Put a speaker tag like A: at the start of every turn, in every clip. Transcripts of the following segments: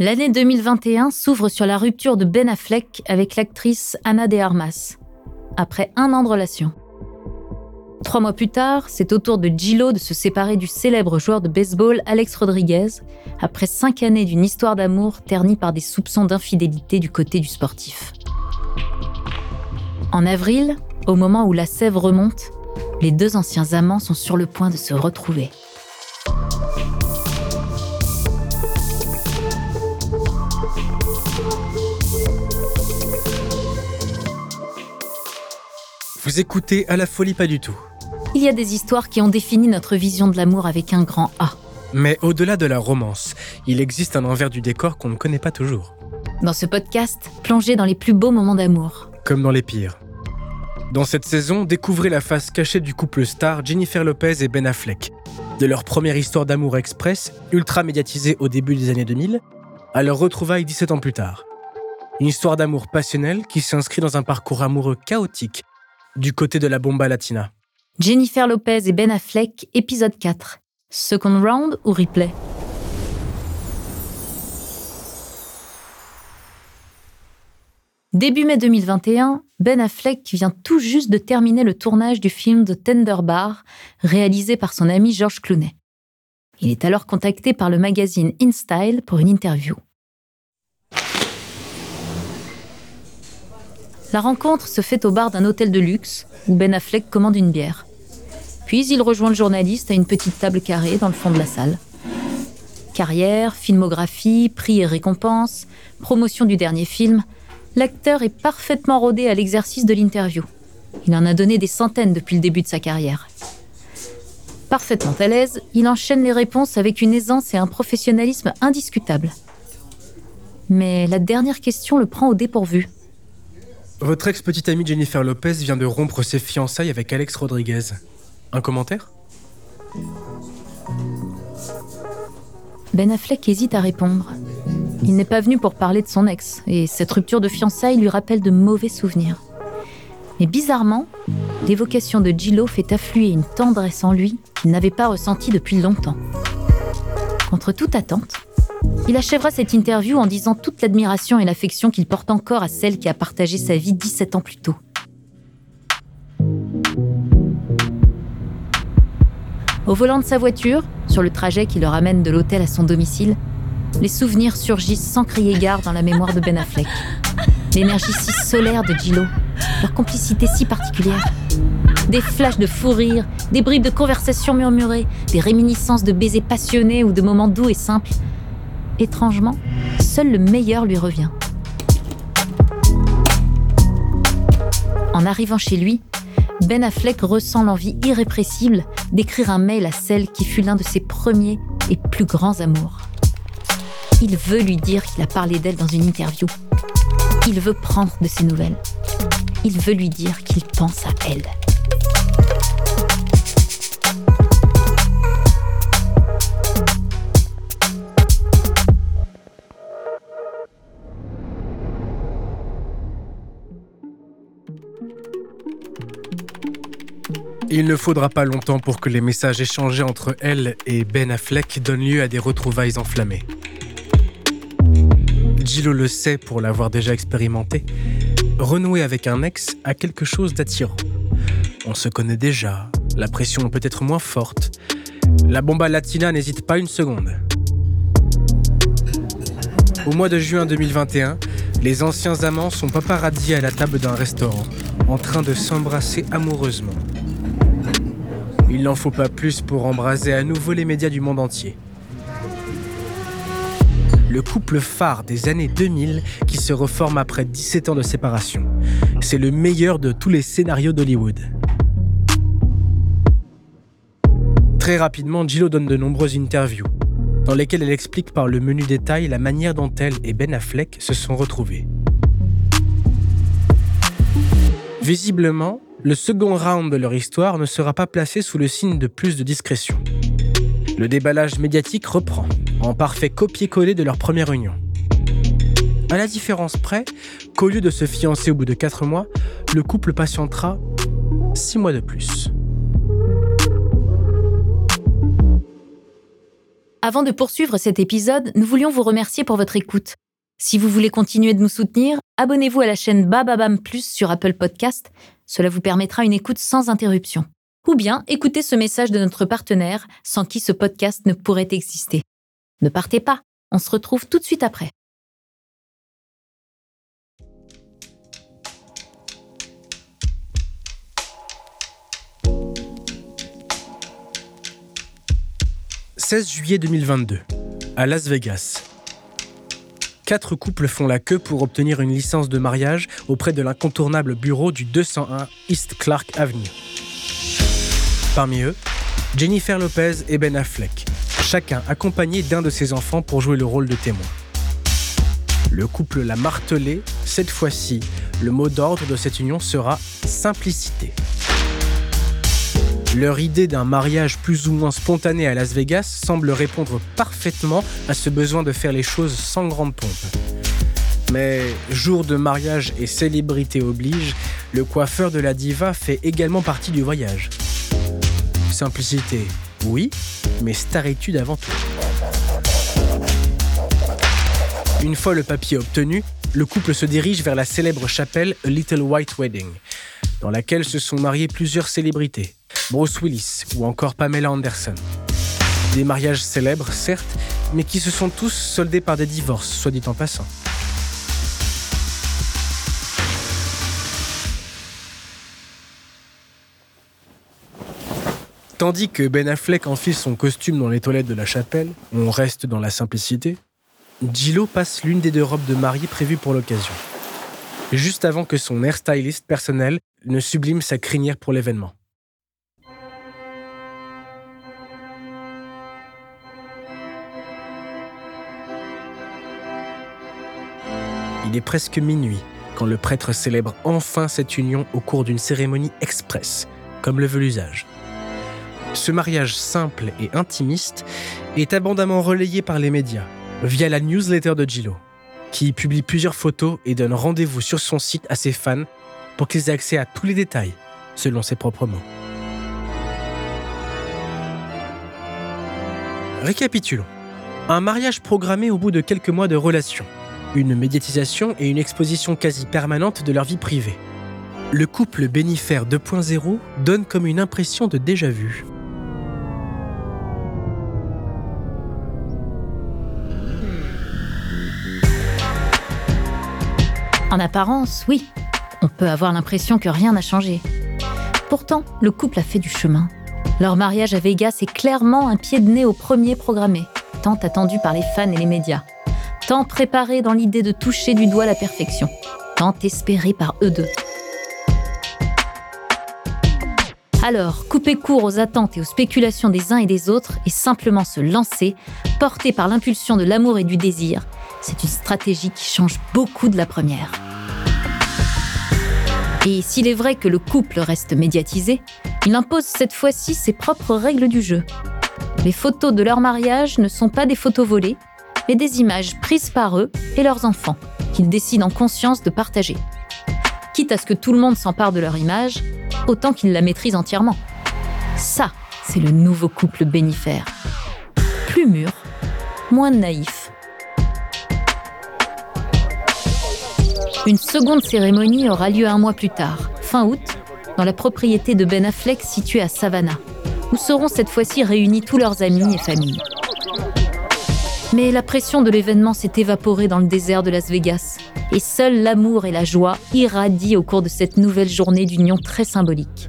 A: L'année 2021 s'ouvre sur la rupture de Ben Affleck avec l'actrice Anna de Armas, après un an de relation. Trois mois plus tard, c'est au tour de Gillo de se séparer du célèbre joueur de baseball Alex Rodriguez, après cinq années d'une histoire d'amour ternie par des soupçons d'infidélité du côté du sportif. En avril, au moment où la sève remonte, les deux anciens amants sont sur le point de se retrouver.
B: Vous écoutez à la folie pas du tout.
A: Il y a des histoires qui ont défini notre vision de l'amour avec un grand A.
B: Mais au-delà de la romance, il existe un envers du décor qu'on ne connaît pas toujours.
A: Dans ce podcast, plongez dans les plus beaux moments d'amour.
B: Comme dans les pires. Dans cette saison, découvrez la face cachée du couple star Jennifer Lopez et Ben Affleck. De leur première histoire d'amour express, ultra médiatisée au début des années 2000, à leur retrouvaille 17 ans plus tard. Une histoire d'amour passionnel qui s'inscrit dans un parcours amoureux chaotique du côté de la bomba latina.
A: Jennifer Lopez et Ben Affleck, épisode 4. Second round ou replay? Début mai 2021, Ben Affleck vient tout juste de terminer le tournage du film The Tender Bar, réalisé par son ami George Clooney. Il est alors contacté par le magazine InStyle pour une interview. La rencontre se fait au bar d'un hôtel de luxe où Ben Affleck commande une bière. Puis il rejoint le journaliste à une petite table carrée dans le fond de la salle. Carrière, filmographie, prix et récompenses, promotion du dernier film, l'acteur est parfaitement rodé à l'exercice de l'interview. Il en a donné des centaines depuis le début de sa carrière. Parfaitement à l'aise, il enchaîne les réponses avec une aisance et un professionnalisme indiscutables. Mais la dernière question le prend au dépourvu.
B: Votre ex-petite amie Jennifer Lopez vient de rompre ses fiançailles avec Alex Rodriguez. Un commentaire?
A: Ben Affleck hésite à répondre. Il n'est pas venu pour parler de son ex, et cette rupture de fiançailles lui rappelle de mauvais souvenirs. Mais bizarrement, l'évocation de Gillo fait affluer une tendresse en lui qu'il n'avait pas ressentie depuis longtemps. Contre toute attente, il achèvera cette interview en disant toute l'admiration et l'affection qu'il porte encore à celle qui a partagé sa vie 17 ans plus tôt. Au volant de sa voiture, sur le trajet qui le ramène de l'hôtel à son domicile, les souvenirs surgissent sans crier gare dans la mémoire de Ben Affleck. L'énergie si solaire de Gillo, leur complicité si particulière. Des flashs de fou rire, des bribes de conversations murmurées, des réminiscences de baisers passionnés ou de moments doux et simples, étrangement, seul le meilleur lui revient. En arrivant chez lui, Ben Affleck ressent l'envie irrépressible d'écrire un mail à celle qui fut l'un de ses premiers et plus grands amours. Il veut lui dire qu'il a parlé d'elle dans une interview. Il veut prendre de ses nouvelles. Il veut lui dire qu'il pense à elle.
B: Il ne faudra pas longtemps pour que les messages échangés entre elle et Ben Affleck donnent lieu à des retrouvailles enflammées. Gillo le sait pour l'avoir déjà expérimenté. Renouer avec un ex a quelque chose d'attirant. On se connaît déjà, la pression peut être moins forte. La bomba latina n'hésite pas une seconde. Au mois de juin 2021, les anciens amants sont paparazzi à la table d'un restaurant, en train de s'embrasser amoureusement. Il n'en faut pas plus pour embraser à nouveau les médias du monde entier. Le couple phare des années 2000 qui se reforme après 17 ans de séparation. C'est le meilleur de tous les scénarios d'Hollywood. Très rapidement, Gillo donne de nombreuses interviews, dans lesquelles elle explique par le menu détail la manière dont elle et Ben Affleck se sont retrouvés. Visiblement, le second round de leur histoire ne sera pas placé sous le signe de plus de discrétion. Le déballage médiatique reprend, en parfait copier-coller de leur première union. À la différence près qu'au lieu de se fiancer au bout de 4 mois, le couple patientera 6 mois de plus.
A: Avant de poursuivre cet épisode, nous voulions vous remercier pour votre écoute. Si vous voulez continuer de nous soutenir, abonnez-vous à la chaîne Bababam Plus sur Apple Podcast. Cela vous permettra une écoute sans interruption. Ou bien écoutez ce message de notre partenaire sans qui ce podcast ne pourrait exister. Ne partez pas, on se retrouve tout de suite après.
B: « 16 juillet 2022, à Las Vegas. Quatre couples font la queue pour obtenir une licence de mariage auprès de l'incontournable bureau du 201 East Clark Avenue. Parmi eux, Jennifer Lopez et Ben Affleck, chacun accompagné d'un de ses enfants pour jouer le rôle de témoin. Le couple l'a martelé, cette fois-ci, le mot d'ordre de cette union sera simplicité. Leur idée d'un mariage plus ou moins spontané à Las Vegas semble répondre parfaitement à ce besoin de faire les choses sans grande pompe. Mais jour de mariage et célébrité oblige, le coiffeur de la diva fait également partie du voyage. Simplicité, oui, mais staritude avant tout. Une fois le papier obtenu, le couple se dirige vers la célèbre chapelle A Little White Wedding, dans laquelle se sont mariées plusieurs célébrités, Bruce Willis ou encore Pamela Anderson. Des mariages célèbres, certes, mais qui se sont tous soldés par des divorces, soit dit en passant. Tandis que Ben Affleck enfile son costume dans les toilettes de la chapelle, on reste dans la simplicité, Gillo passe l'une des deux robes de mariée prévues pour l'occasion. Juste avant que son hairstylist personnel ne sublime sa crinière pour l'événement. Il est presque minuit quand le prêtre célèbre enfin cette union au cours d'une cérémonie express, comme le veut l'usage. Ce mariage simple et intimiste est abondamment relayé par les médias via la newsletter de Gillo, qui publie plusieurs photos et donne rendez-vous sur son site à ses fans pour qu'ils aient accès à tous les détails, selon ses propres mots. Récapitulons. Un mariage programmé au bout de quelques mois de relation, une médiatisation et une exposition quasi permanente de leur vie privée. Le couple Bénifère 2.0 donne comme une impression de déjà-vu.
A: En apparence, oui, on peut avoir l'impression que rien n'a changé. Pourtant, le couple a fait du chemin. Leur mariage à Vegas est clairement un pied de nez au premier programmé, tant attendu par les fans et les médias, tant préparé dans l'idée de toucher du doigt la perfection, tant espéré par eux deux. Alors, couper court aux attentes et aux spéculations des uns et des autres et simplement se lancer, porté par l'impulsion de l'amour et du désir, c'est une stratégie qui change beaucoup de la première. Et s'il est vrai que le couple reste médiatisé, il impose cette fois-ci ses propres règles du jeu. Les photos de leur mariage ne sont pas des photos volées, mais des images prises par eux et leurs enfants, qu'ils décident en conscience de partager. Quitte à ce que tout le monde s'empare de leur image, autant qu'ils la maîtrisent entièrement. Ça, c'est le nouveau couple bénifère. Plus mûr, moins naïf, Une seconde cérémonie aura lieu un mois plus tard, fin août, dans la propriété de Ben Affleck située à Savannah, où seront cette fois-ci réunis tous leurs amis et familles. Mais la pression de l'événement s'est évaporée dans le désert de Las Vegas, et seul l'amour et la joie irradient au cours de cette nouvelle journée d'union très symbolique.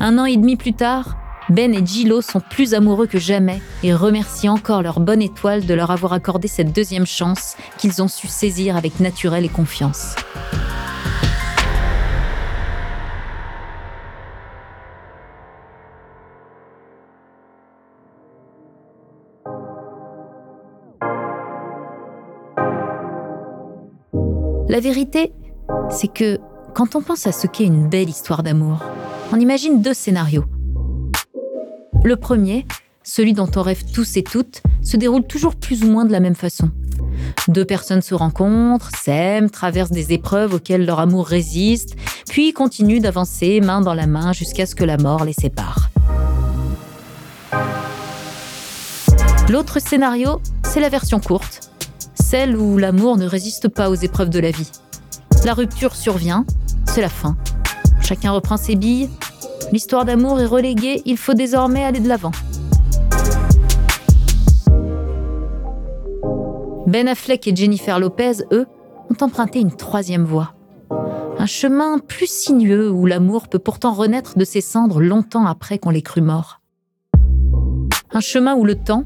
A: Un an et demi plus tard, ben et Gillo sont plus amoureux que jamais et remercient encore leur bonne étoile de leur avoir accordé cette deuxième chance qu'ils ont su saisir avec naturel et confiance. La vérité, c'est que quand on pense à ce qu'est une belle histoire d'amour, on imagine deux scénarios. Le premier, celui dont on rêve tous et toutes, se déroule toujours plus ou moins de la même façon. Deux personnes se rencontrent, s'aiment, traversent des épreuves auxquelles leur amour résiste, puis continuent d'avancer main dans la main jusqu'à ce que la mort les sépare. L'autre scénario, c'est la version courte, celle où l'amour ne résiste pas aux épreuves de la vie. La rupture survient, c'est la fin. Chacun reprend ses billes, l'histoire d'amour est reléguée, il faut désormais aller de l'avant. Ben Affleck et Jennifer Lopez, eux, ont emprunté une troisième voie. Un chemin plus sinueux où l'amour peut pourtant renaître de ses cendres longtemps après qu'on l'ait cru mort. Un chemin où le temps,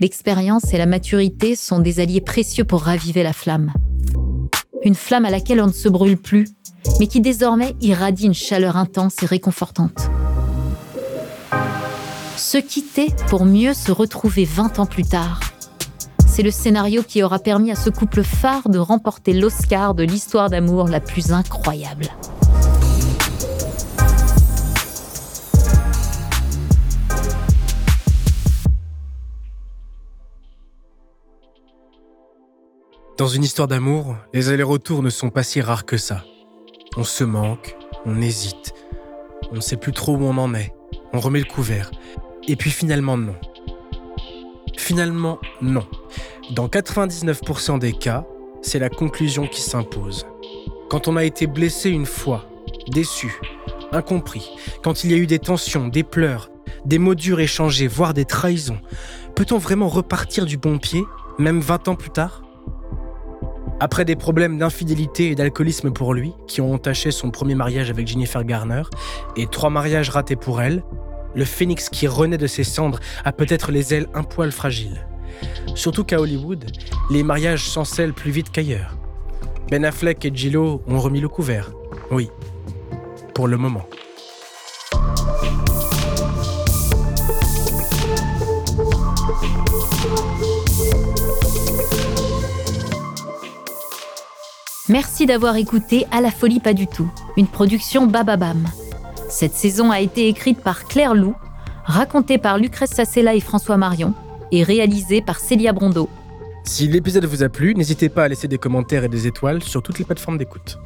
A: l'expérience et la maturité sont des alliés précieux pour raviver la flamme. Une flamme à laquelle on ne se brûle plus, mais qui désormais irradie une chaleur intense et réconfortante. Se quitter pour mieux se retrouver 20 ans plus tard. C'est le scénario qui aura permis à ce couple phare de remporter l'Oscar de l'histoire d'amour la plus incroyable.
B: Dans une histoire d'amour, les allers-retours ne sont pas si rares que ça. On se manque, on hésite, on ne sait plus trop où on en est, on remet le couvert. Et puis finalement non. Finalement non. Dans 99% des cas, c'est la conclusion qui s'impose. Quand on a été blessé une fois, déçu, incompris, quand il y a eu des tensions, des pleurs, des mots durs échangés, voire des trahisons, peut-on vraiment repartir du bon pied, même 20 ans plus tard? Après des problèmes d'infidélité et d'alcoolisme pour lui, qui ont entaché son premier mariage avec Jennifer Garner, et trois mariages ratés pour elle, le phénix qui renaît de ses cendres a peut-être les ailes un poil fragiles. Surtout qu'à Hollywood, les mariages s'encellent plus vite qu'ailleurs. Ben Affleck et Gillo ont remis le couvert. Oui, pour le moment.
A: Merci d'avoir écouté À la folie pas du tout, une production Bababam. Cette saison a été écrite par Claire Lou, racontée par Lucrèce Sassella et François Marion, et réalisée par Célia Brondeau.
B: Si l'épisode vous a plu, n'hésitez pas à laisser des commentaires et des étoiles sur toutes les plateformes d'écoute.